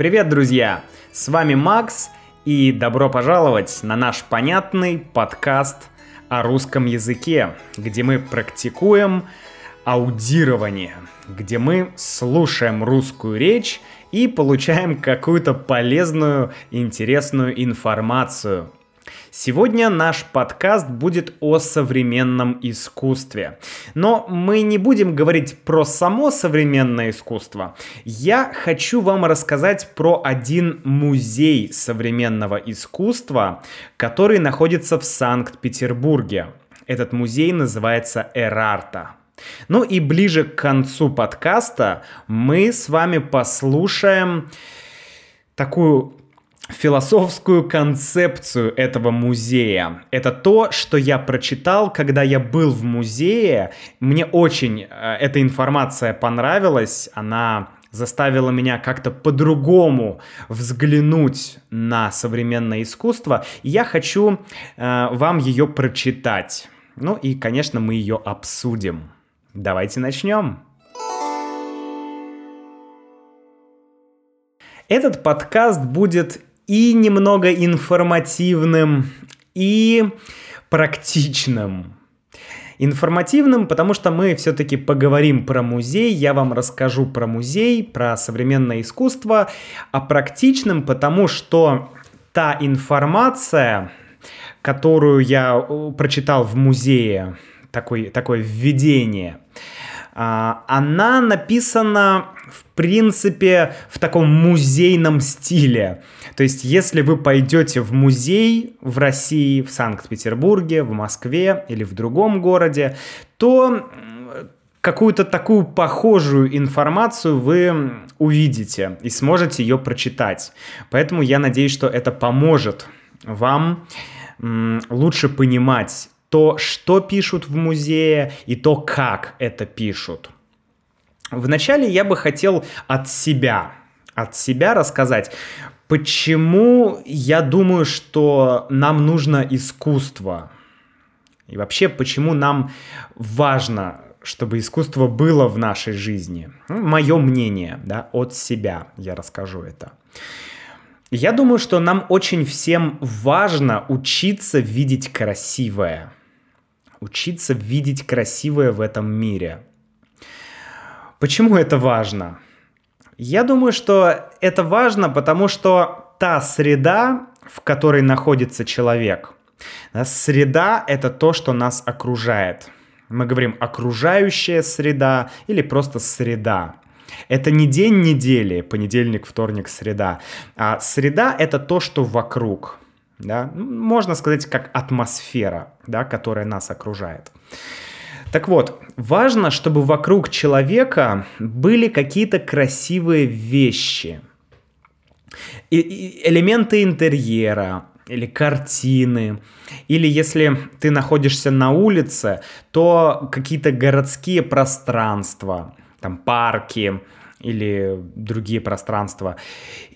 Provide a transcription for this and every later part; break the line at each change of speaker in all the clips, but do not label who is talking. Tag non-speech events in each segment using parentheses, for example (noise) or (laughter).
Привет, друзья! С вами Макс, и добро пожаловать на наш понятный подкаст о русском языке, где мы практикуем аудирование, где мы слушаем русскую речь и получаем какую-то полезную, интересную информацию – Сегодня наш подкаст будет о современном искусстве. Но мы не будем говорить про само современное искусство. Я хочу вам рассказать про один музей современного искусства, который находится в Санкт-Петербурге. Этот музей называется Эрарта. Ну и ближе к концу подкаста мы с вами послушаем такую философскую концепцию этого музея. Это то, что я прочитал, когда я был в музее. Мне очень э, эта информация понравилась. Она заставила меня как-то по-другому взглянуть на современное искусство. И я хочу э, вам ее прочитать. Ну и, конечно, мы ее обсудим. Давайте начнем. Этот подкаст будет и немного информативным, и практичным. Информативным, потому что мы все-таки поговорим про музей, я вам расскажу про музей, про современное искусство, а практичным, потому что та информация, которую я э, прочитал в музее, такой, такое введение, она написана, в принципе, в таком музейном стиле. То есть, если вы пойдете в музей в России, в Санкт-Петербурге, в Москве или в другом городе, то какую-то такую похожую информацию вы увидите и сможете ее прочитать. Поэтому я надеюсь, что это поможет вам лучше понимать то, что пишут в музее, и то, как это пишут. Вначале я бы хотел от себя, от себя рассказать, почему я думаю, что нам нужно искусство. И вообще, почему нам важно, чтобы искусство было в нашей жизни. Ну, Мое мнение, да, от себя я расскажу это. Я думаю, что нам очень всем важно учиться видеть красивое – учиться видеть красивое в этом мире. Почему это важно? Я думаю, что это важно, потому что та среда, в которой находится человек, среда — это то, что нас окружает. Мы говорим окружающая среда или просто среда. Это не день недели, понедельник, вторник, среда. А среда — это то, что вокруг да, можно сказать, как атмосфера, да, которая нас окружает. Так вот, важно, чтобы вокруг человека были какие-то красивые вещи, и элементы интерьера, или картины, или если ты находишься на улице, то какие-то городские пространства, там парки или другие пространства.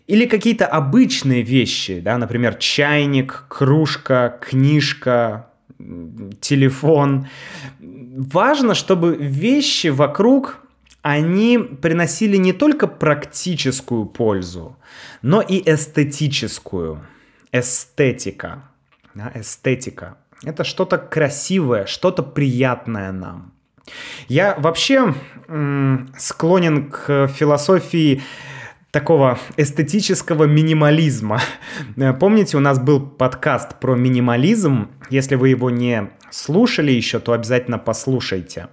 Или какие-то обычные вещи, да, например, чайник, кружка, книжка, телефон. Важно, чтобы вещи вокруг, они приносили не только практическую пользу, но и эстетическую. Эстетика. Да, эстетика. Это что-то красивое, что-то приятное нам. Я вообще склонен к философии такого эстетического минимализма. Э, помните, у нас был подкаст про минимализм. Если вы его не слушали еще, то обязательно послушайте.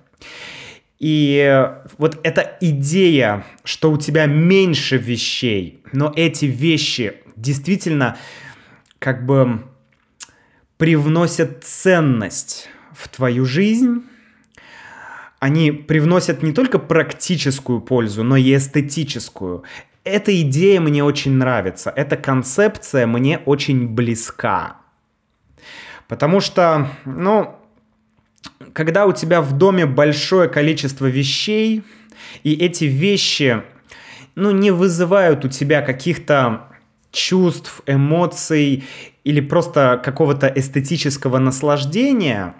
И вот эта идея, что у тебя меньше вещей, но эти вещи действительно как бы привносят ценность в твою жизнь, они привносят не только практическую пользу, но и эстетическую. Эта идея мне очень нравится, эта концепция мне очень близка. Потому что, ну, когда у тебя в доме большое количество вещей, и эти вещи, ну, не вызывают у тебя каких-то чувств, эмоций или просто какого-то эстетического наслаждения,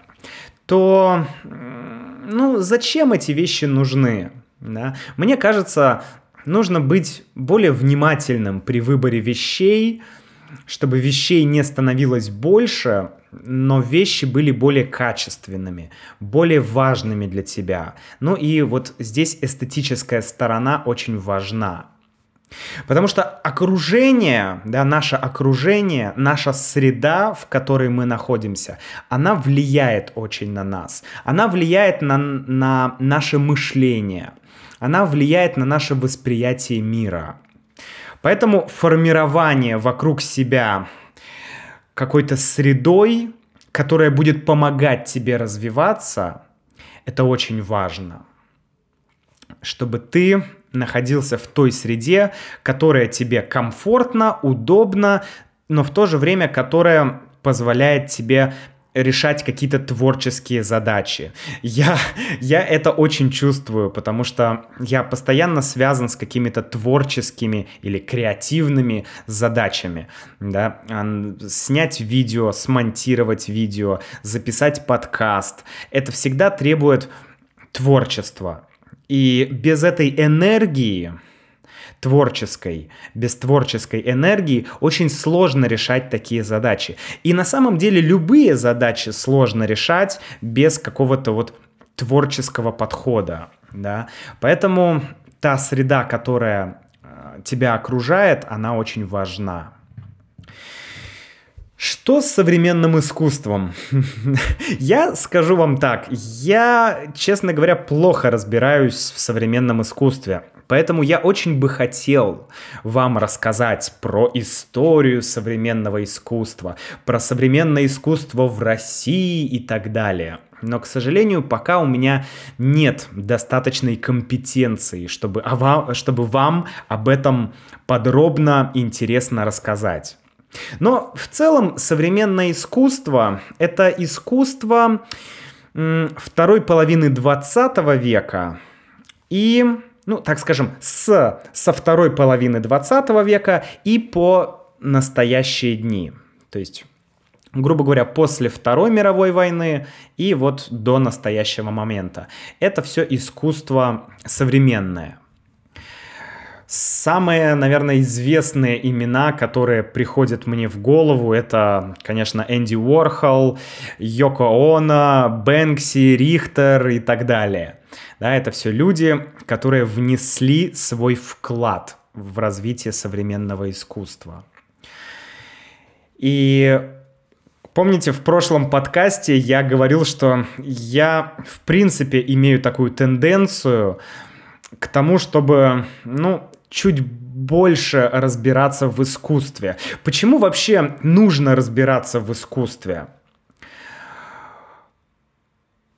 то, ну, зачем эти вещи нужны? Да? Мне кажется, нужно быть более внимательным при выборе вещей, чтобы вещей не становилось больше, но вещи были более качественными, более важными для тебя. Ну и вот здесь эстетическая сторона очень важна. Потому что окружение, да, наше окружение, наша среда, в которой мы находимся, она влияет очень на нас. Она влияет на, на наше мышление. Она влияет на наше восприятие мира. Поэтому формирование вокруг себя какой-то средой, которая будет помогать тебе развиваться, это очень важно. Чтобы ты находился в той среде, которая тебе комфортна, удобна, но в то же время которая позволяет тебе решать какие-то творческие задачи. Я, я это очень чувствую, потому что я постоянно связан с какими-то творческими или креативными задачами. Да? Снять видео, смонтировать видео, записать подкаст. Это всегда требует творчества. И без этой энергии, творческой, без творческой энергии очень сложно решать такие задачи. И на самом деле любые задачи сложно решать без какого-то вот творческого подхода, да. Поэтому та среда, которая э, тебя окружает, она очень важна. Что с современным искусством? (laughs) я скажу вам так, я, честно говоря, плохо разбираюсь в современном искусстве. Поэтому я очень бы хотел вам рассказать про историю современного искусства, про современное искусство в России и так далее. Но, к сожалению, пока у меня нет достаточной компетенции, чтобы, чтобы вам об этом подробно интересно рассказать. Но в целом современное искусство — это искусство второй половины 20 века и, ну, так скажем, с, со второй половины 20 века и по настоящие дни. То есть грубо говоря, после Второй мировой войны и вот до настоящего момента. Это все искусство современное. Самые, наверное, известные имена, которые приходят мне в голову, это, конечно, Энди Уорхол, Йоко Оно, Бэнкси, Рихтер и так далее. Да, это все люди, которые внесли свой вклад в развитие современного искусства. И Помните, в прошлом подкасте я говорил, что я, в принципе, имею такую тенденцию к тому, чтобы, ну, чуть больше разбираться в искусстве. Почему вообще нужно разбираться в искусстве?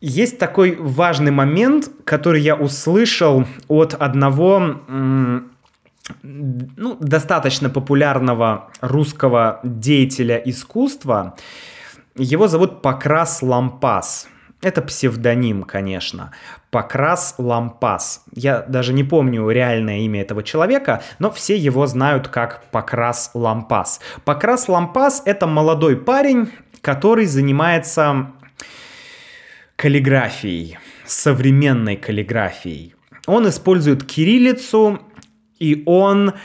Есть такой важный момент, который я услышал от одного ну, достаточно популярного русского деятеля искусства. Его зовут Покрас Лампас. Это псевдоним, конечно. Покрас Лампас. Я даже не помню реальное имя этого человека, но все его знают как Покрас Лампас. Покрас Лампас — это молодой парень, который занимается каллиграфией, современной каллиграфией. Он использует кириллицу, и он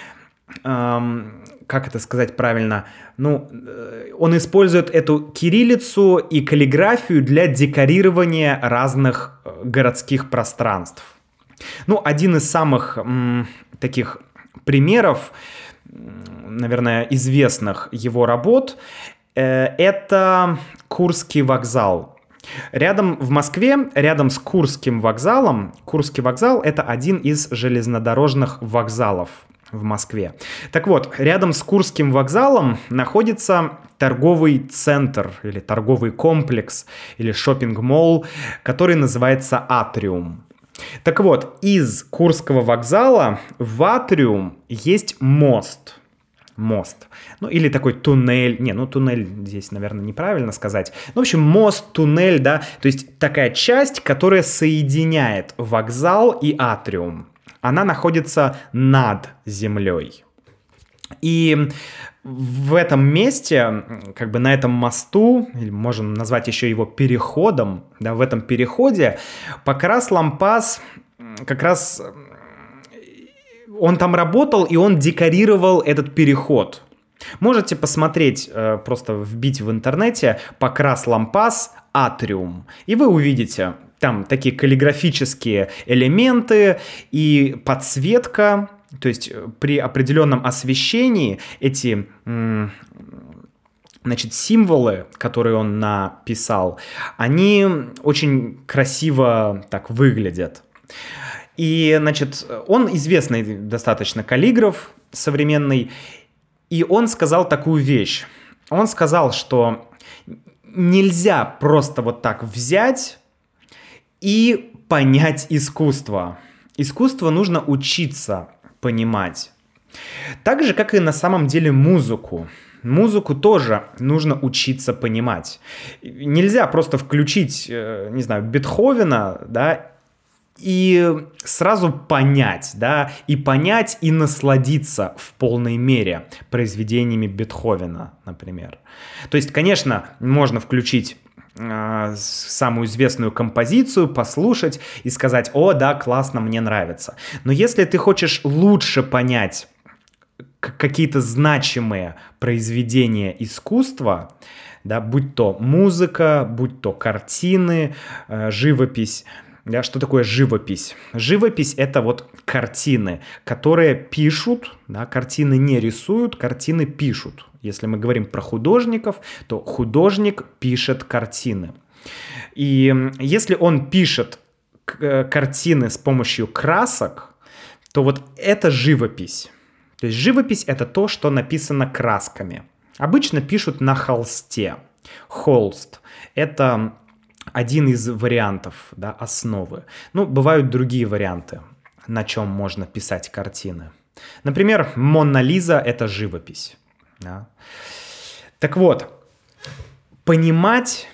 эм, как это сказать правильно, ну, э, он использует эту кириллицу и каллиграфию для декорирования разных э, городских пространств. Ну, один из самых м, таких примеров, наверное, известных его работ, э, это Курский вокзал. Рядом в Москве, рядом с Курским вокзалом, Курский вокзал это один из железнодорожных вокзалов в Москве. Так вот, рядом с Курским вокзалом находится торговый центр или торговый комплекс или шопинг-молл, который называется Атриум. Так вот, из Курского вокзала в Атриум есть мост. Мост. Ну, или такой туннель. Не, ну, туннель здесь, наверное, неправильно сказать. Ну, в общем, мост, туннель, да. То есть такая часть, которая соединяет вокзал и Атриум она находится над землей. И в этом месте, как бы на этом мосту, или можем назвать еще его переходом, да, в этом переходе, Покрас Лампас как раз он там работал, и он декорировал этот переход. Можете посмотреть, э, просто вбить в интернете «Покрас лампас атриум», и вы увидите там такие каллиграфические элементы и подсветка, то есть э, при определенном освещении эти значит, символы, которые он написал, они очень красиво так выглядят. И, значит, он известный достаточно каллиграф современный, и он сказал такую вещь. Он сказал, что нельзя просто вот так взять и понять искусство. Искусство нужно учиться понимать. Так же, как и на самом деле музыку. Музыку тоже нужно учиться понимать. Нельзя просто включить, э, не знаю, Бетховена, да, и сразу понять, да, и понять и насладиться в полной мере произведениями Бетховена, например. То есть, конечно, можно включить самую известную композицию, послушать и сказать, о, да, классно, мне нравится. Но если ты хочешь лучше понять какие-то значимые произведения искусства, да, будь то музыка, будь то картины, э, живопись, да, что такое живопись? Живопись — это вот картины, которые пишут, да, картины не рисуют, картины пишут. Если мы говорим про художников, то художник пишет картины. И если он пишет э, картины с помощью красок, то вот это живопись. То есть живопись — это то, что написано красками. Обычно пишут на холсте. Холст — это один из вариантов, да, основы. Ну, бывают другие варианты, на чем можно писать картины. Например, Мона Лиза — это живопись. Да. Так вот, понимать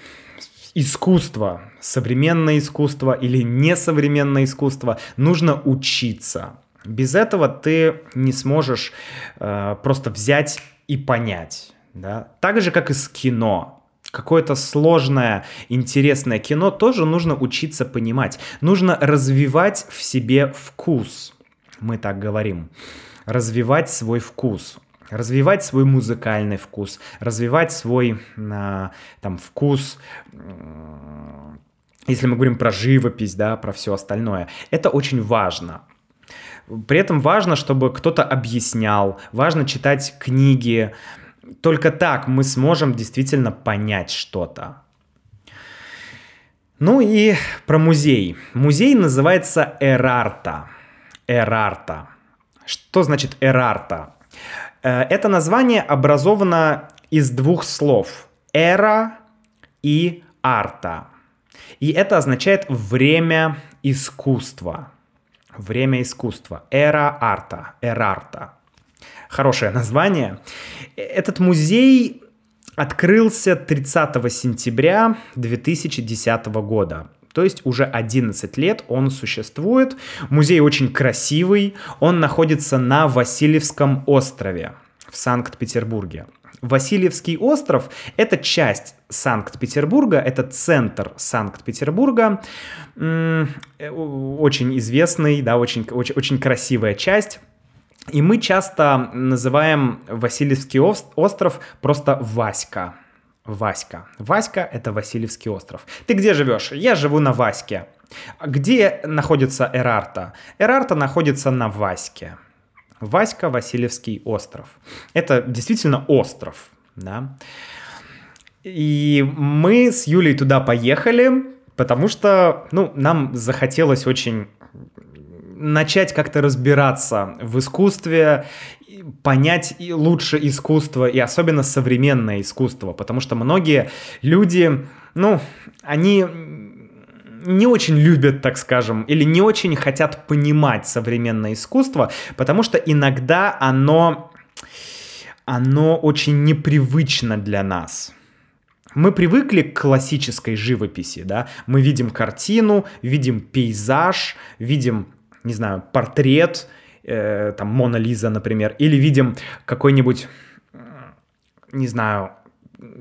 искусство, современное искусство или несовременное искусство, нужно учиться. Без этого ты не сможешь э, просто взять и понять. Да? Так же, как и с кино какое-то сложное, интересное кино тоже нужно учиться понимать. Нужно развивать в себе вкус. Мы так говорим. Развивать свой вкус. Развивать свой музыкальный вкус, развивать свой э, там вкус, если мы говорим про живопись, да, про все остальное. Это очень важно. При этом важно, чтобы кто-то объяснял, важно читать книги, только так мы сможем действительно понять что-то. Ну и про музей. Музей называется Эрарта. Эрарта. Что значит Эрарта? Э, это название образовано из двух слов. Эра и арта. И это означает время искусства. Время искусства. Эра арта. Эрарта хорошее название. Этот музей открылся 30 сентября 2010 года. То есть уже 11 лет он существует. Музей очень красивый. Он находится на Васильевском острове в Санкт-Петербурге. Васильевский остров — это часть Санкт-Петербурга, это центр Санкт-Петербурга, очень известный, да, очень, очень, очень красивая часть. И мы часто называем Васильевский остров просто Васька. Васька. Васька — это Васильевский остров. Ты где живешь? Я живу на Ваське. Где находится Эрарта? Эрарта находится на Ваське. Васька, Васильевский остров. Это действительно остров, да. И мы с Юлей туда поехали, потому что, ну, нам захотелось очень начать как-то разбираться в искусстве, понять лучше искусство и особенно современное искусство, потому что многие люди, ну, они не очень любят, так скажем, или не очень хотят понимать современное искусство, потому что иногда оно, оно очень непривычно для нас. Мы привыкли к классической живописи, да, мы видим картину, видим пейзаж, видим не знаю, портрет, э, там, Мона Лиза, например, или видим какой-нибудь, не знаю,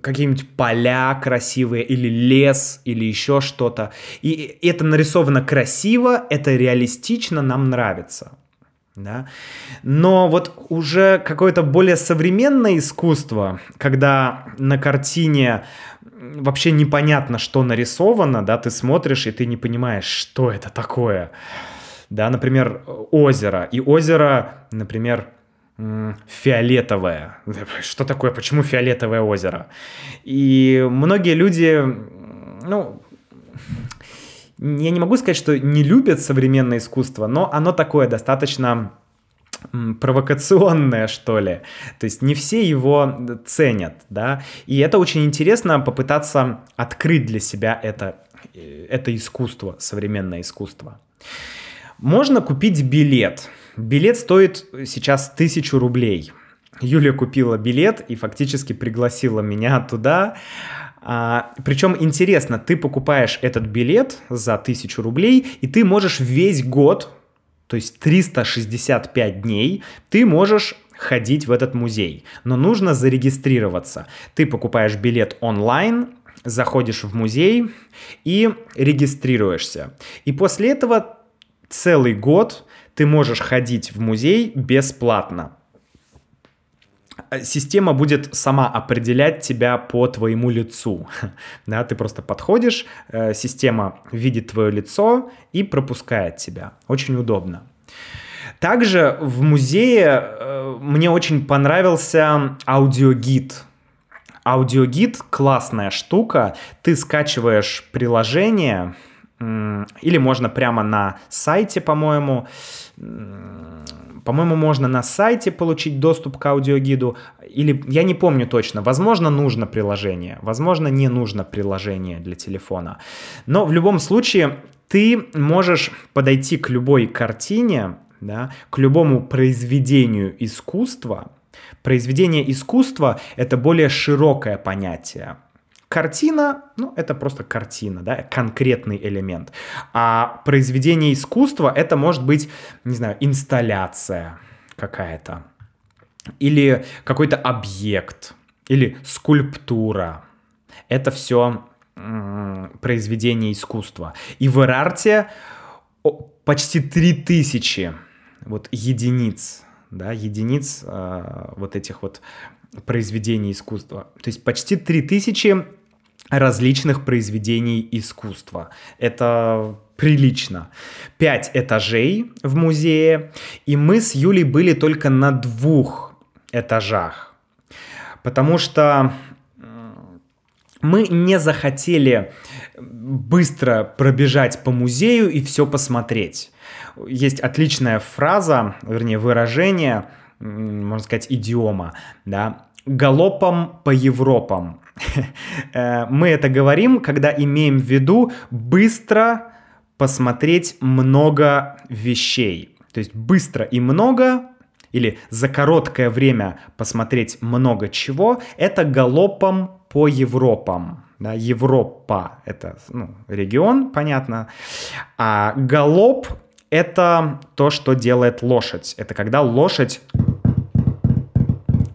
какие-нибудь поля красивые, или лес, или еще что-то. И это нарисовано красиво, это реалистично, нам нравится. Да? Но вот уже какое-то более современное искусство, когда на картине вообще непонятно, что нарисовано, да, ты смотришь и ты не понимаешь, что это такое. Да, например, озеро. И озеро, например, фиолетовое. (laughs) Что такое? Почему фиолетовое озеро? И многие люди, ну, я не могу сказать, что не любят современное искусство, но оно такое достаточно провокационное, что ли. То есть не все его ценят, да. И это очень интересно попытаться открыть для себя это, э, это искусство, современное искусство. Можно купить билет. Билет стоит сейчас тысячу рублей. Юлия купила билет и фактически пригласила меня туда. А, причем интересно, ты покупаешь этот билет за тысячу рублей, и ты можешь весь год, то есть 365 дней, ты можешь ходить в этот музей. Но нужно зарегистрироваться. Ты покупаешь билет онлайн, заходишь в музей и регистрируешься. И после этого целый год ты можешь ходить в музей бесплатно. Система будет сама определять тебя по твоему лицу. (laughs) Да, ты просто подходишь, э, система видит твое лицо и пропускает тебя. Очень удобно. Также в музее э, мне очень понравился аудиогид. Аудиогид классная штука. Ты скачиваешь приложение, или можно прямо на сайте, по-моему. По-моему, можно на сайте получить доступ к аудиогиду. Или я не помню точно. Возможно, нужно приложение. Возможно, не нужно приложение для телефона. Но в любом случае ты можешь подойти к любой картине, да, к любому произведению искусства. Произведение искусства — это более широкое понятие. Картина, ну, это просто картина, да, конкретный элемент. А произведение искусства — это может быть, не знаю, инсталляция какая-то. Или какой-то объект. Или скульптура. Это все произведение искусства. И в Эрарте почти 3000 вот единиц, да, единиц э, вот этих вот произведений искусства. То есть почти 3000 различных произведений искусства. Это прилично. Пять этажей в музее, и мы с Юлей были только на двух этажах, потому что мы не захотели быстро пробежать по музею и все посмотреть. Есть отличная фраза, вернее выражение, можно сказать, идиома, да, галопом по Европам. (laughs) Э, мы это говорим, когда имеем в виду быстро посмотреть много вещей. То есть быстро и много или за короткое время посмотреть много чего, это галопом по Европам. Да, Европа — это ну, регион, понятно. А галоп — это то, что делает лошадь. Это когда лошадь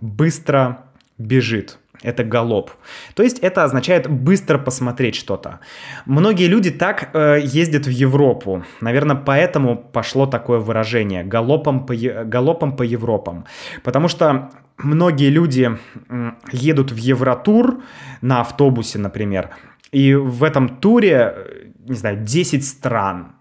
быстро бежит. Это галоп. То есть это означает быстро посмотреть что-то. Многие люди так э, ездят в Европу. Наверное, поэтому пошло такое выражение галопом по, галопом по Европам. Потому что многие люди э, едут в Евротур на автобусе, например, и в этом туре, э, не знаю, 10 стран.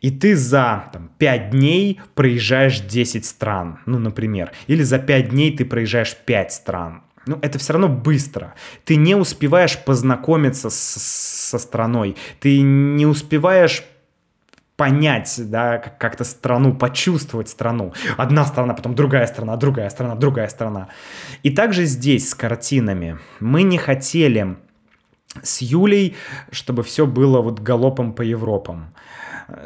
И ты за там, 5 дней проезжаешь 10 стран, ну, например. Или за 5 дней ты проезжаешь 5 стран ну, это все равно быстро. Ты не успеваешь познакомиться с, со страной, ты не успеваешь понять, да, как-то страну, почувствовать страну. Одна страна, потом другая страна, другая страна, другая страна. И также здесь с картинами. Мы не хотели с Юлей, чтобы все было вот галопом по Европам,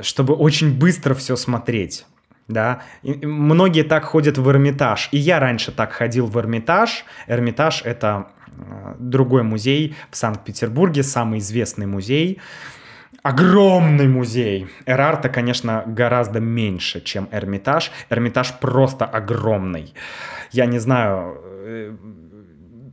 чтобы очень быстро все смотреть да. И многие так ходят в Эрмитаж. И я раньше так ходил в Эрмитаж. Эрмитаж — это э, другой музей в Санкт-Петербурге, самый известный музей. Огромный музей. Эрарта, конечно, гораздо меньше, чем Эрмитаж. Эрмитаж просто огромный. Я не знаю, э,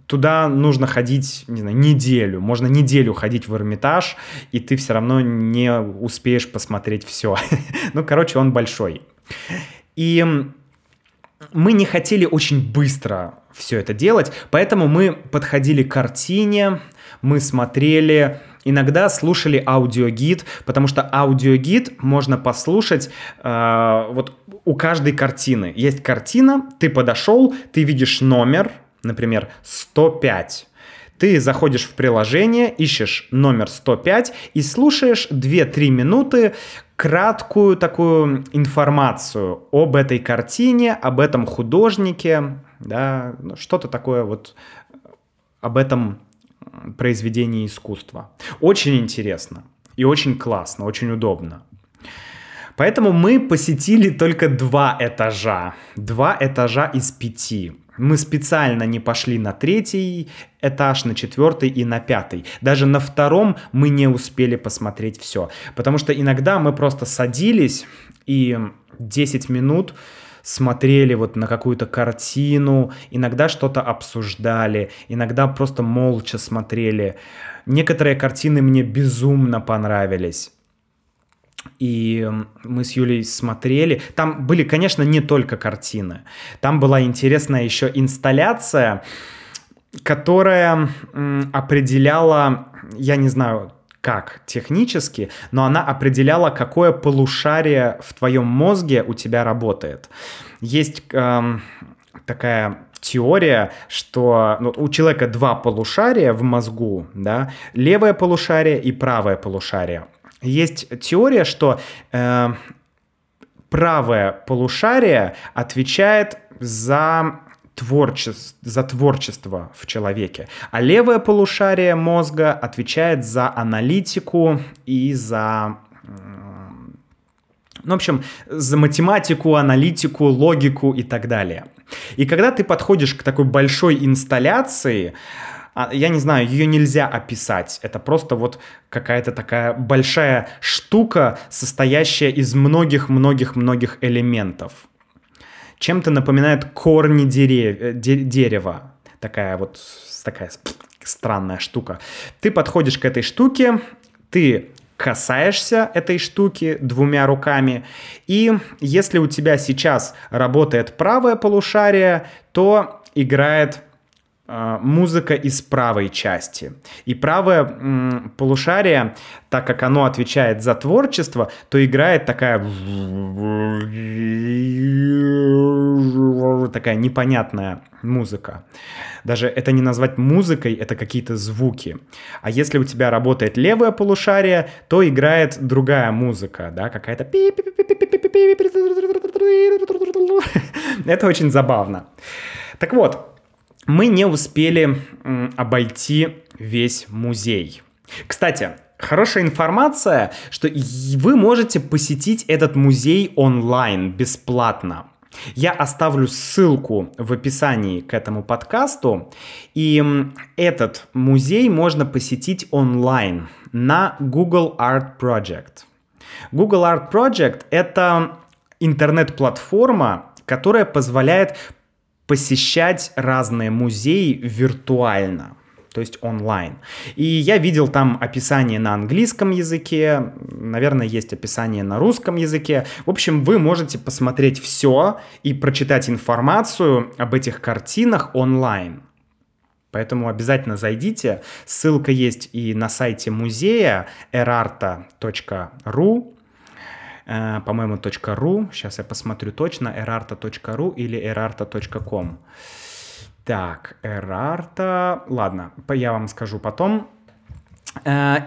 туда нужно ходить, не знаю, неделю. Можно неделю ходить в Эрмитаж, и ты все равно не успеешь посмотреть все. (laughs) ну, короче, он большой. И мы не хотели очень быстро все это делать, поэтому мы подходили к картине, мы смотрели, иногда слушали аудиогид, потому что аудиогид можно послушать э, вот у каждой картины. Есть картина, ты подошел, ты видишь номер, например, 105. Ты заходишь в приложение, ищешь номер 105 и слушаешь 2-3 минуты краткую такую информацию об этой картине, об этом художнике, да, ну, что-то такое вот об этом произведении искусства. Очень интересно и очень классно, очень удобно. Поэтому мы посетили только два этажа. Два этажа из пяти. Мы специально не пошли на третий этаж, на четвертый и на пятый. Даже на втором мы не успели посмотреть все. Потому что иногда мы просто садились и 10 минут смотрели вот на какую-то картину, иногда что-то обсуждали, иногда просто молча смотрели. Некоторые картины мне безумно понравились. И мы с Юлей смотрели. Там были, конечно, не только картины. Там была интересная еще инсталляция, которая определяла, я не знаю, как технически, но она определяла, какое полушарие в твоем мозге у тебя работает. Есть эм, такая теория, что ну, у человека два полушария в мозгу, да, левое полушарие и правое полушарие. Есть теория, что э, правое полушарие отвечает за творчество, за творчество в человеке, а левое полушарие мозга отвечает за аналитику и за ну, в общем, за математику, аналитику, логику и так далее. И когда ты подходишь к такой большой инсталляции, а, я не знаю, ее нельзя описать. Это просто вот какая-то такая большая штука, состоящая из многих-многих-многих элементов. Чем-то напоминает корни дерев... Э, дерева. Такая вот такая странная штука. Ты подходишь к этой штуке, ты касаешься этой штуки двумя руками, и если у тебя сейчас работает правое полушарие, то играет а, музыка из правой части. И правое полушарие, так как оно отвечает за творчество, то играет такая такая непонятная музыка. Даже это не назвать музыкой, это какие-то звуки. А если у тебя работает левое полушарие, то играет другая музыка, да, какая-то это очень забавно. Так вот, мы не успели обойти весь музей. Кстати, хорошая информация, что вы можете посетить этот музей онлайн бесплатно. Я оставлю ссылку в описании к этому подкасту. И этот музей можно посетить онлайн на Google Art Project. Google Art Project — это интернет-платформа, которая позволяет посещать разные музеи виртуально то есть онлайн. И я видел там описание на английском языке, наверное, есть описание на русском языке. В общем, вы можете посмотреть все и прочитать информацию об этих картинах онлайн. Поэтому обязательно зайдите. Ссылка есть и на сайте музея erarta.ru по-моему, .ru. Сейчас я посмотрю точно, erarta.ru или erarta.com. Так, erarta... Ладно, я вам скажу потом. Э,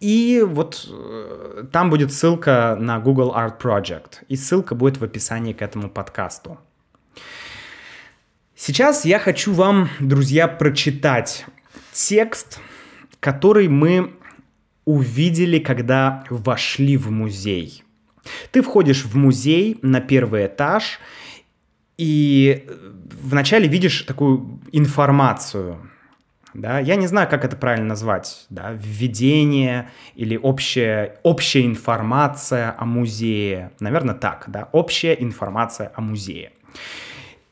и вот э, там будет ссылка на Google Art Project. И ссылка будет в описании к этому подкасту. Сейчас я хочу вам, друзья, прочитать текст, который мы увидели, когда вошли в музей. Ты входишь в музей на первый этаж и вначале видишь такую информацию, да, я не знаю, как это правильно назвать, да, введение или общая, общая информация о музее, наверное, так, да, общая информация о музее.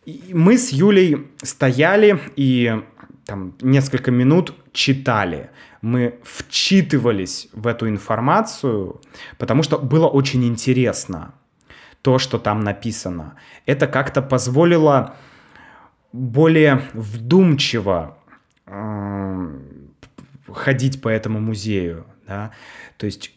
И мы с Юлей стояли и там несколько минут читали, мы вчитывались в эту информацию, потому что было очень интересно. то, что там написано. Это как-то позволило более вдумчиво э, ходить по этому музею, да, то есть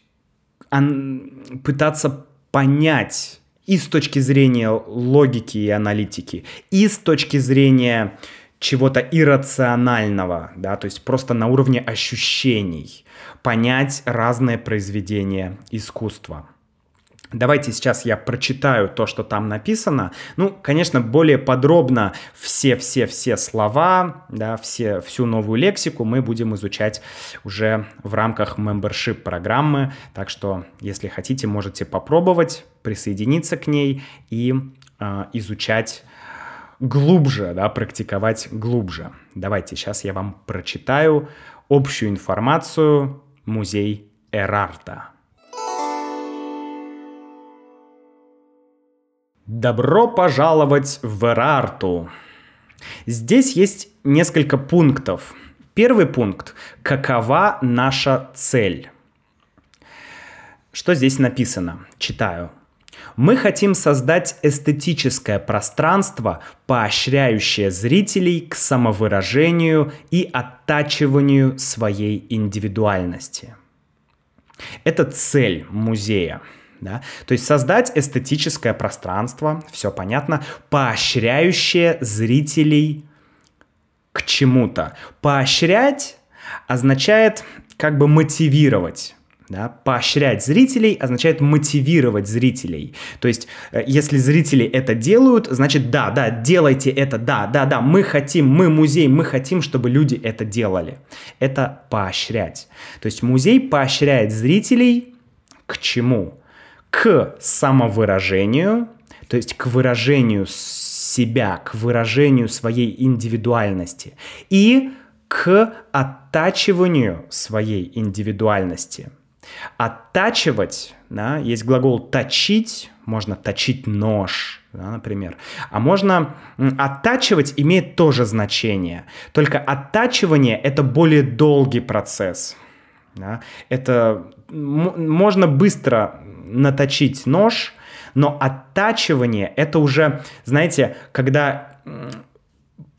он, пытаться понять и с точки зрения логики и аналитики, и с точки зрения чего-то иррационального, да, то есть просто на уровне ощущений, понять разные произведения искусства. Давайте сейчас я прочитаю то, что там написано. Ну, конечно, более подробно все-все-все слова, да, все, всю новую лексику мы будем изучать уже в рамках membership программы. Так что, если хотите, можете попробовать присоединиться к ней и э, изучать глубже, да, практиковать глубже. Давайте сейчас я вам прочитаю общую информацию музей Эрарта. Добро пожаловать в Эрарту! Здесь есть несколько пунктов. Первый пункт. Какова наша цель? Что здесь написано? Читаю. Мы хотим создать эстетическое пространство, поощряющее зрителей к самовыражению и оттачиванию своей индивидуальности. Это цель музея – да? То есть создать эстетическое пространство, все понятно, поощряющее зрителей к чему-то. Поощрять означает как бы мотивировать. Да? Поощрять зрителей означает мотивировать зрителей. То есть, э, если зрители это делают, значит, да, да, делайте это, да, да, да, мы хотим, мы музей, мы хотим, чтобы люди это делали. Это поощрять. То есть, музей поощряет зрителей к чему? к самовыражению, то есть к выражению себя, к выражению своей индивидуальности и к оттачиванию своей индивидуальности. Оттачивать, да, есть глагол точить, можно точить нож, да, например. А можно оттачивать имеет тоже значение. Только оттачивание это более долгий процесс. Да? Это можно быстро наточить нож, но оттачивание это уже, знаете, когда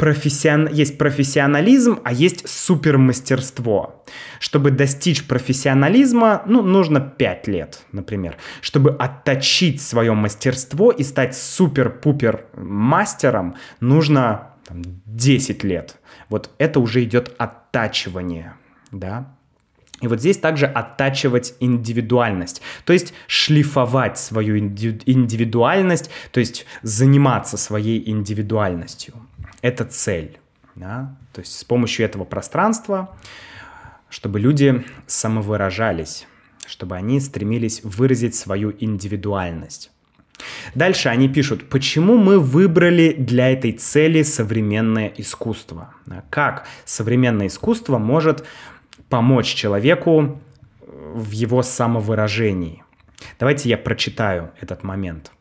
профессион... есть профессионализм, а есть супермастерство. Чтобы достичь профессионализма, ну, нужно 5 лет, например. Чтобы отточить свое мастерство и стать супер-пупер мастером, нужно там, 10 лет. Вот это уже идет оттачивание, да. И вот здесь также оттачивать индивидуальность, то есть шлифовать свою индивидуальность, то есть заниматься своей индивидуальностью. Это цель. Да? То есть с помощью этого пространства, чтобы люди самовыражались, чтобы они стремились выразить свою индивидуальность. Дальше они пишут, почему мы выбрали для этой цели современное искусство. Как современное искусство может помочь человеку в его самовыражении. Давайте я прочитаю этот момент.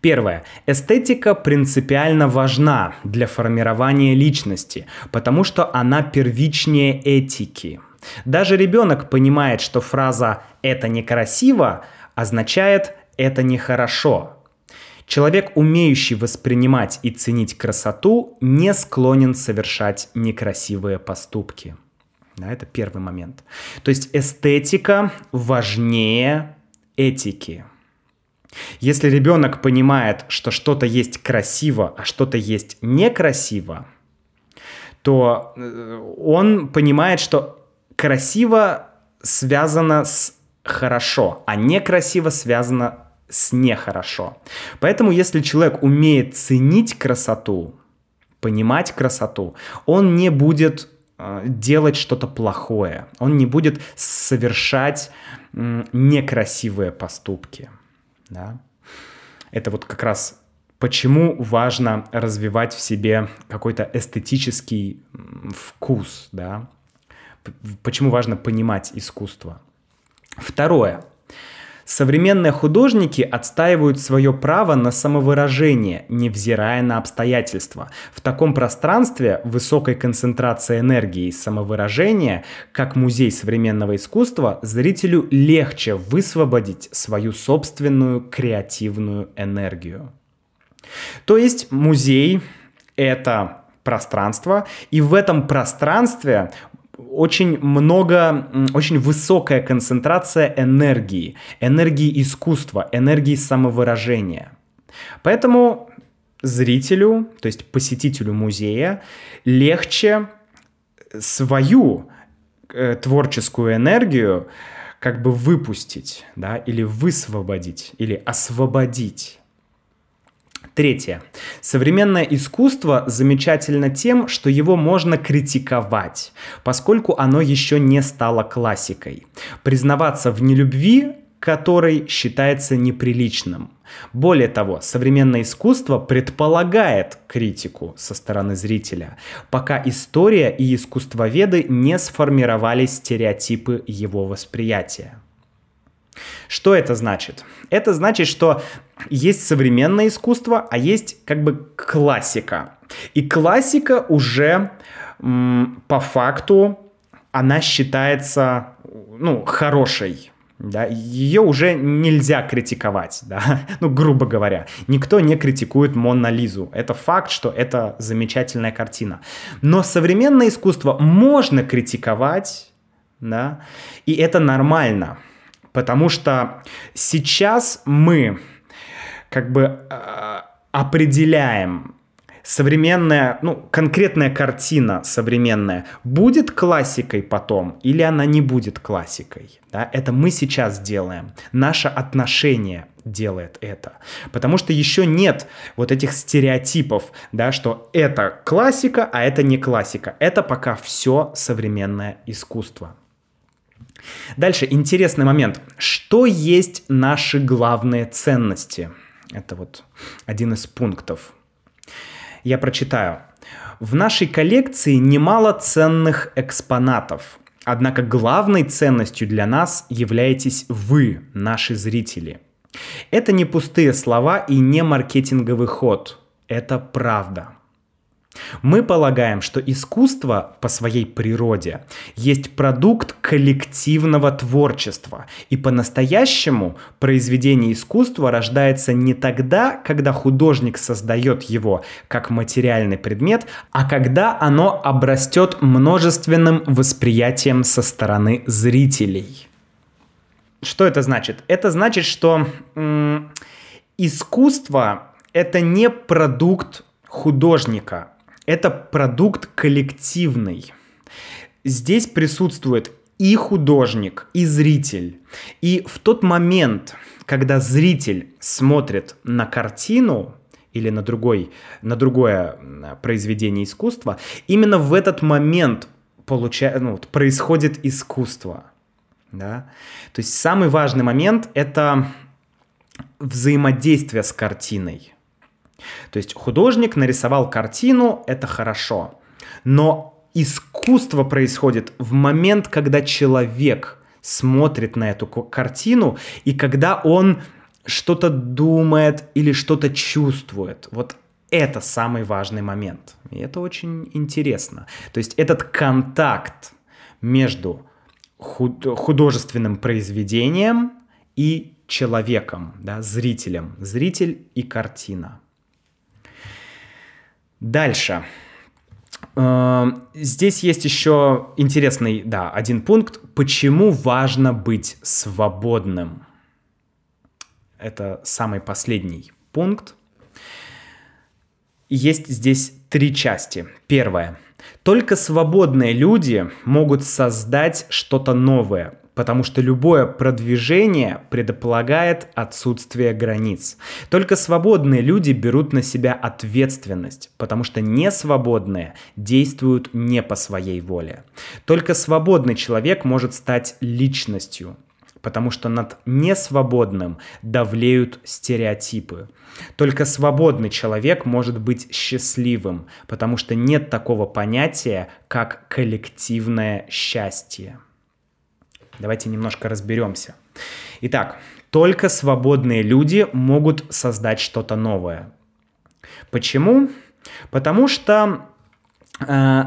Первое. Эстетика принципиально важна для формирования личности, потому что она первичнее этики. Даже ребенок понимает, что фраза «это некрасиво» означает «это нехорошо». Человек, умеющий воспринимать и ценить красоту, не склонен совершать некрасивые поступки. Да, это первый момент. То есть эстетика важнее этики. Если ребенок понимает, что что-то есть красиво, а что-то есть некрасиво, то э, он понимает, что красиво связано с хорошо, а некрасиво связано с нехорошо. Поэтому если человек умеет ценить красоту, понимать красоту, он не будет Э, делать что-то плохое. Он не будет совершать некрасивые поступки. Да? Это вот как раз почему важно развивать в себе какой-то эстетический вкус, да? Почему важно понимать искусство. Второе. Современные художники отстаивают свое право на самовыражение, невзирая на обстоятельства. В таком пространстве высокой концентрации энергии и самовыражения, как музей современного искусства, зрителю легче высвободить свою собственную креативную энергию. То есть музей — это пространство, и в этом пространстве очень много, очень высокая концентрация энергии, энергии искусства, энергии самовыражения. Поэтому зрителю, то есть посетителю музея, легче свою э, творческую энергию как бы выпустить, да, или высвободить, или освободить. Третье. Современное искусство замечательно тем, что его можно критиковать, поскольку оно еще не стало классикой. Признаваться в нелюбви которой считается неприличным. Более того, современное искусство предполагает критику со стороны зрителя, пока история и искусствоведы не сформировали стереотипы его восприятия. Что это значит? Это значит, что есть современное искусство, а есть как бы классика. И классика уже м, по факту она считается ну, хорошей. Да, ее уже нельзя критиковать, да, ну, грубо говоря. Никто не критикует Мона Лизу. Это факт, что это замечательная картина. Но современное искусство можно критиковать, да, и это нормально. Потому что сейчас мы как бы э, определяем современная, ну, конкретная картина современная будет классикой потом или она не будет классикой. Да? Это мы сейчас делаем. Наше отношение делает это. Потому что еще нет вот этих стереотипов, да, что это классика, а это не классика. Это пока все современное искусство. Дальше интересный момент. Что есть наши главные ценности? Это вот один из пунктов. Я прочитаю. В нашей коллекции немало ценных экспонатов. Однако главной ценностью для нас являетесь вы, наши зрители. Это не пустые слова и не маркетинговый ход. Это правда. Мы полагаем, что искусство по своей природе есть продукт коллективного творчества, и по-настоящему произведение искусства рождается не тогда, когда художник создает его как материальный предмет, а когда оно обрастет множественным восприятием со стороны зрителей. Что это значит? Это значит, что искусство это не продукт художника, это продукт коллективный. Здесь присутствует и художник, и зритель. И в тот момент, когда зритель смотрит на картину или на, другой, на другое произведение искусства, именно в этот момент получа... ну, происходит искусство. Да? То есть самый важный момент — это взаимодействие с картиной. То есть художник нарисовал картину, это хорошо. Но искусство происходит в момент, когда человек смотрит на эту картину, и когда он что-то думает или что-то чувствует. Вот это самый важный момент. И это очень интересно. То есть этот контакт между художественным произведением и человеком, да, зрителем. Зритель и картина. Дальше. Эм, здесь есть еще интересный, да, один пункт. Почему важно быть свободным? Это самый последний пункт. Есть здесь три части. Первое. Только свободные люди могут создать что-то новое, потому что любое продвижение предполагает отсутствие границ. Только свободные люди берут на себя ответственность, потому что несвободные действуют не по своей воле. Только свободный человек может стать личностью, потому что над несвободным давлеют стереотипы. Только свободный человек может быть счастливым, потому что нет такого понятия, как коллективное счастье. Давайте немножко разберемся. Итак, Только свободные люди могут создать что-то новое. Почему? Потому что, э,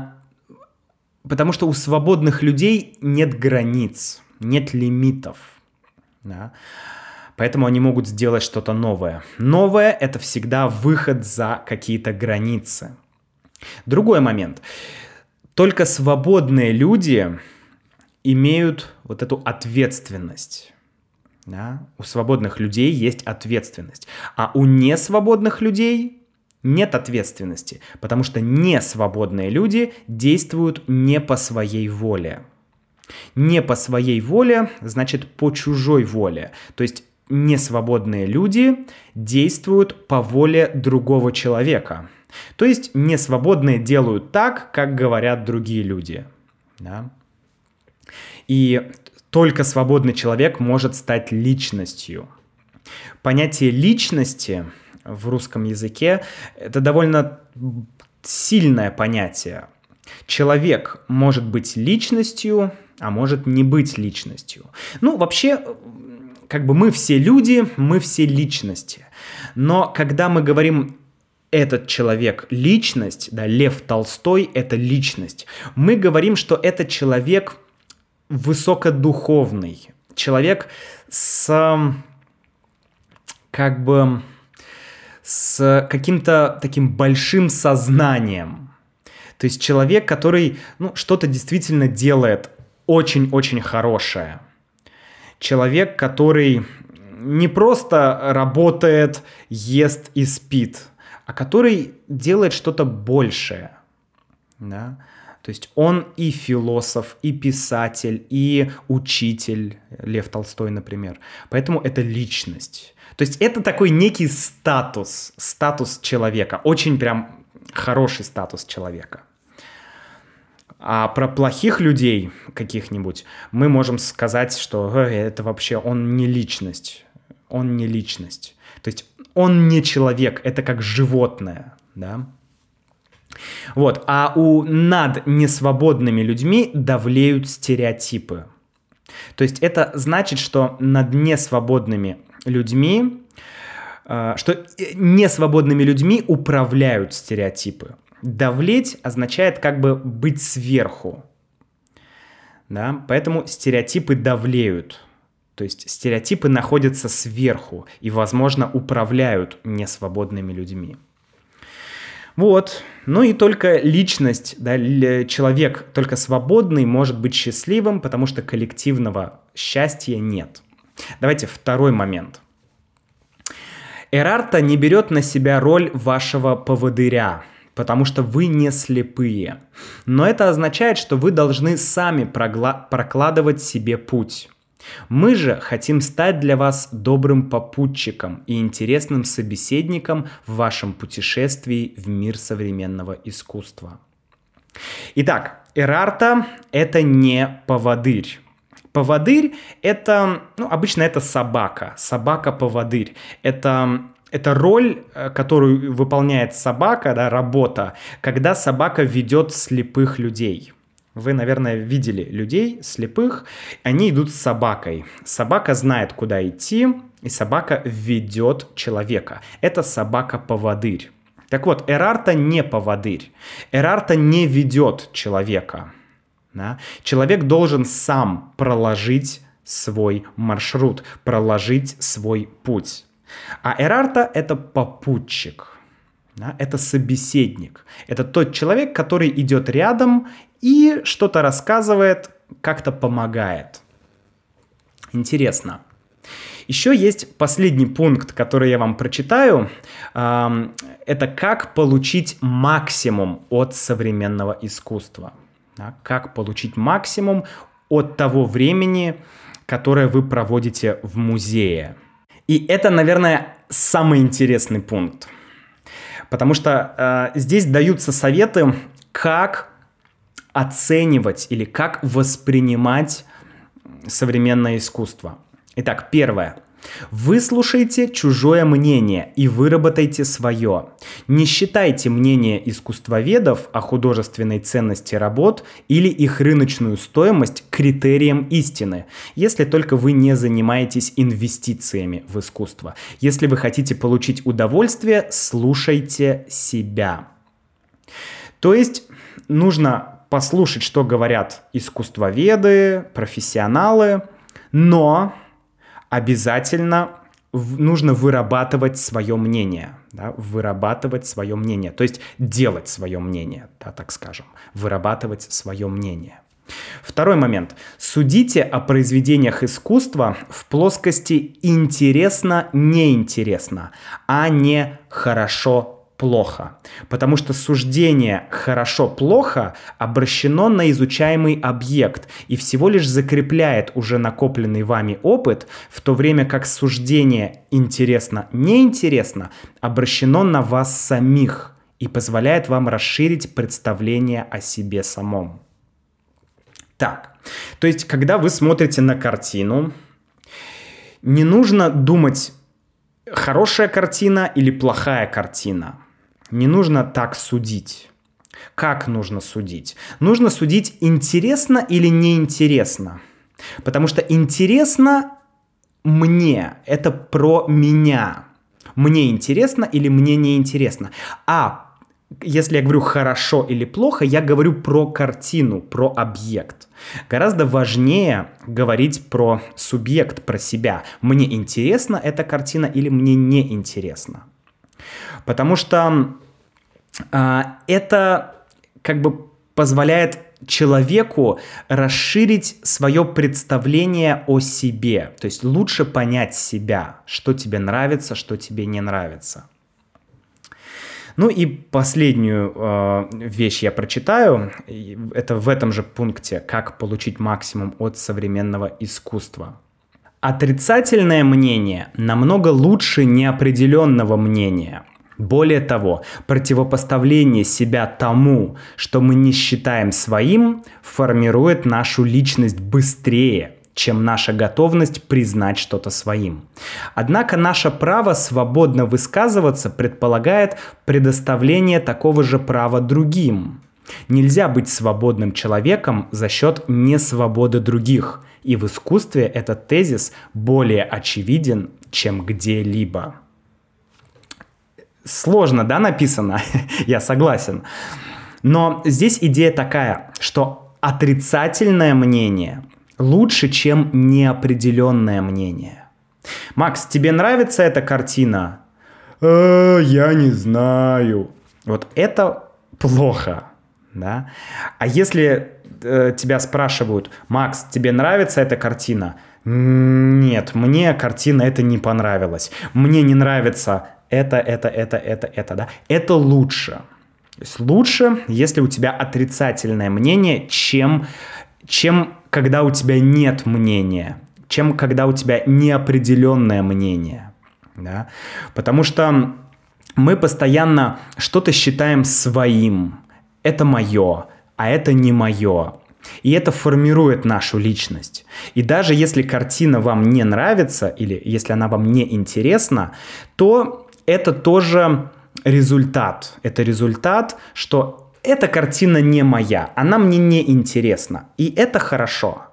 потому что у свободных людей нет границ, нет лимитов. Да? Поэтому они могут сделать что-то новое. Новое — это всегда выход за какие-то границы. Другой момент. Только свободные люди имеют вот эту ответственность. Да? У свободных людей есть ответственность. А у несвободных людей нет ответственности, потому что несвободные люди действуют не по своей воле. Не по своей воле, значит по чужой воле. То есть несвободные люди действуют по воле другого человека. То есть несвободные делают так, как говорят другие люди. Да? И только свободный человек может стать личностью. Понятие личности в русском языке это довольно сильное понятие. Человек может быть личностью, а может не быть личностью. Ну, вообще, как бы мы все люди, мы все личности. Но когда мы говорим этот человек личность, да, Лев Толстой это личность, мы говорим, что это человек высокодуховный, человек с как бы с каким-то таким большим сознанием. То есть человек, который ну, что-то действительно делает очень-очень хорошее. Человек, который не просто работает, ест и спит, а который делает что-то большее. Да? То есть он и философ, и писатель, и учитель, Лев Толстой, например. Поэтому это личность. То есть это такой некий статус, статус человека, очень прям хороший статус человека. А про плохих людей каких-нибудь мы можем сказать, что э, это вообще он не личность. Он не личность. То есть он не человек, это как животное, да. Вот, а у над несвободными людьми давлеют стереотипы. То есть это значит, что над несвободными людьми, э, что э, несвободными людьми управляют стереотипы. Давлеть означает как бы быть сверху. Да? Поэтому стереотипы давлеют. То есть стереотипы находятся сверху и, возможно, управляют несвободными людьми. Вот. Ну и только личность, да, человек только свободный может быть счастливым, потому что коллективного счастья нет. Давайте второй момент. Эрарта не берет на себя роль вашего поводыря, потому что вы не слепые. Но это означает, что вы должны сами прокладывать себе путь. Мы же хотим стать для вас добрым попутчиком и интересным собеседником в вашем путешествии в мир современного искусства. Итак, Эрарта – это не поводырь. Поводырь – это, ну, обычно это собака, собака-поводырь. Это это роль, э, которую выполняет собака, да, работа, когда собака ведет слепых людей. Вы, наверное, видели людей слепых, они идут с собакой. Собака знает, куда идти, и собака ведет человека. Это собака-поводырь. Так вот, Эрарта не поводырь. Эрарта не ведет человека. Да? Человек должен сам проложить свой маршрут, проложить свой путь. А Эрарта — это попутчик, да, это собеседник. Это тот человек, который идет рядом и что-то рассказывает, как-то помогает. Интересно. Еще есть последний пункт, который я вам прочитаю. Это как получить максимум от современного искусства. Как получить максимум от того времени, которое вы проводите в музее. И это, наверное, самый интересный пункт. Потому что э, здесь даются советы, как оценивать или как воспринимать современное искусство. Итак, первое. Выслушайте чужое мнение и выработайте свое. Не считайте мнение искусствоведов о художественной ценности работ или их рыночную стоимость критерием истины, если только вы не занимаетесь инвестициями в искусство. Если вы хотите получить удовольствие, слушайте себя. То есть нужно послушать, что говорят искусствоведы, профессионалы, но обязательно нужно вырабатывать свое мнение, да, вырабатывать свое мнение, то есть делать свое мнение, да, так скажем, вырабатывать свое мнение. Второй момент. Судите о произведениях искусства в плоскости интересно-неинтересно, а не хорошо плохо. Потому что суждение хорошо-плохо обращено на изучаемый объект и всего лишь закрепляет уже накопленный вами опыт, в то время как суждение интересно-неинтересно обращено на вас самих и позволяет вам расширить представление о себе самом. Так, то есть, когда вы смотрите на картину, не нужно думать, хорошая картина или плохая картина. Не нужно так судить. Как нужно судить? Нужно судить интересно или неинтересно. Потому что интересно мне, это про меня. Мне интересно или мне не интересно. А если я говорю хорошо или плохо, я говорю про картину, про объект. Гораздо важнее говорить про субъект, про себя. Мне интересна эта картина или мне не интересна. Потому что это как бы позволяет человеку расширить свое представление о себе, то есть лучше понять себя, что тебе нравится, что тебе не нравится. Ну и последнюю э, вещь я прочитаю. Это в этом же пункте «Как получить максимум от современного искусства». Отрицательное мнение намного лучше неопределенного мнения – более того, противопоставление себя тому, что мы не считаем своим, формирует нашу личность быстрее, чем наша готовность признать что-то своим. Однако наше право свободно высказываться предполагает предоставление такого же права другим. Нельзя быть свободным человеком за счет несвободы других, и в искусстве этот тезис более очевиден, чем где-либо. Сложно, да, написано? (laughs) Я согласен. Но здесь идея такая, что отрицательное мнение лучше, чем неопределенное мнение. Макс, тебе нравится эта картина? Э, я не знаю. Вот это плохо, да? А если э, тебя спрашивают, Макс, тебе нравится эта картина? Нет, мне картина это не понравилась. Мне не нравится это, это, это, это, это, да, это лучше. То есть лучше, если у тебя отрицательное мнение, чем, чем когда у тебя нет мнения, чем когда у тебя неопределенное мнение. Да? Потому что мы постоянно что-то считаем своим. Это мое, а это не мое. И это формирует нашу личность. И даже если картина вам не нравится или если она вам не интересна, то это тоже результат. Это результат, что эта картина не моя, она мне не интересна. И это хорошо.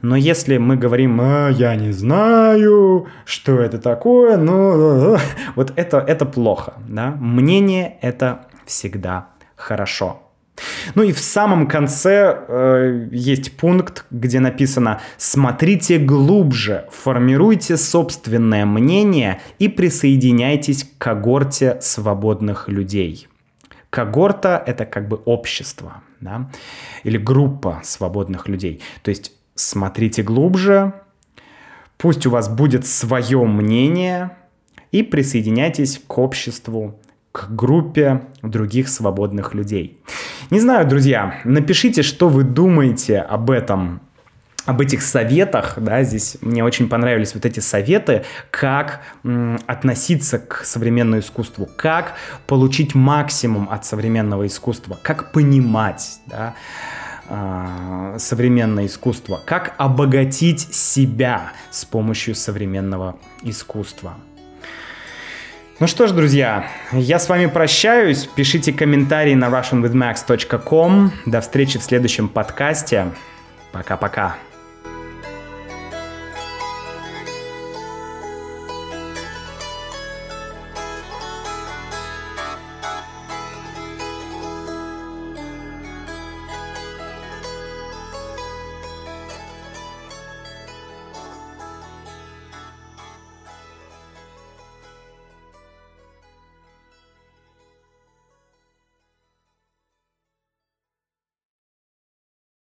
Но если мы говорим, а, я не знаю, что это такое, ну, (laughs) вот это, это плохо. Да? Мнение это всегда хорошо. Ну и в самом конце э, есть пункт, где написано «Смотрите глубже, формируйте собственное мнение и присоединяйтесь к когорте свободных людей». Когорта — это как бы общество, да? или группа свободных людей. То есть смотрите глубже, пусть у вас будет свое мнение, и присоединяйтесь к обществу к группе других свободных людей. Не знаю, друзья, напишите, что вы думаете об этом об этих советах, да, здесь мне очень понравились вот эти советы, как м, относиться к современному искусству, как получить максимум от современного искусства, как понимать, да, э, современное искусство, как обогатить себя с помощью современного искусства. Ну что ж, друзья, я с вами прощаюсь. Пишите комментарии на russianwithmax.com. До встречи в следующем подкасте. Пока-пока.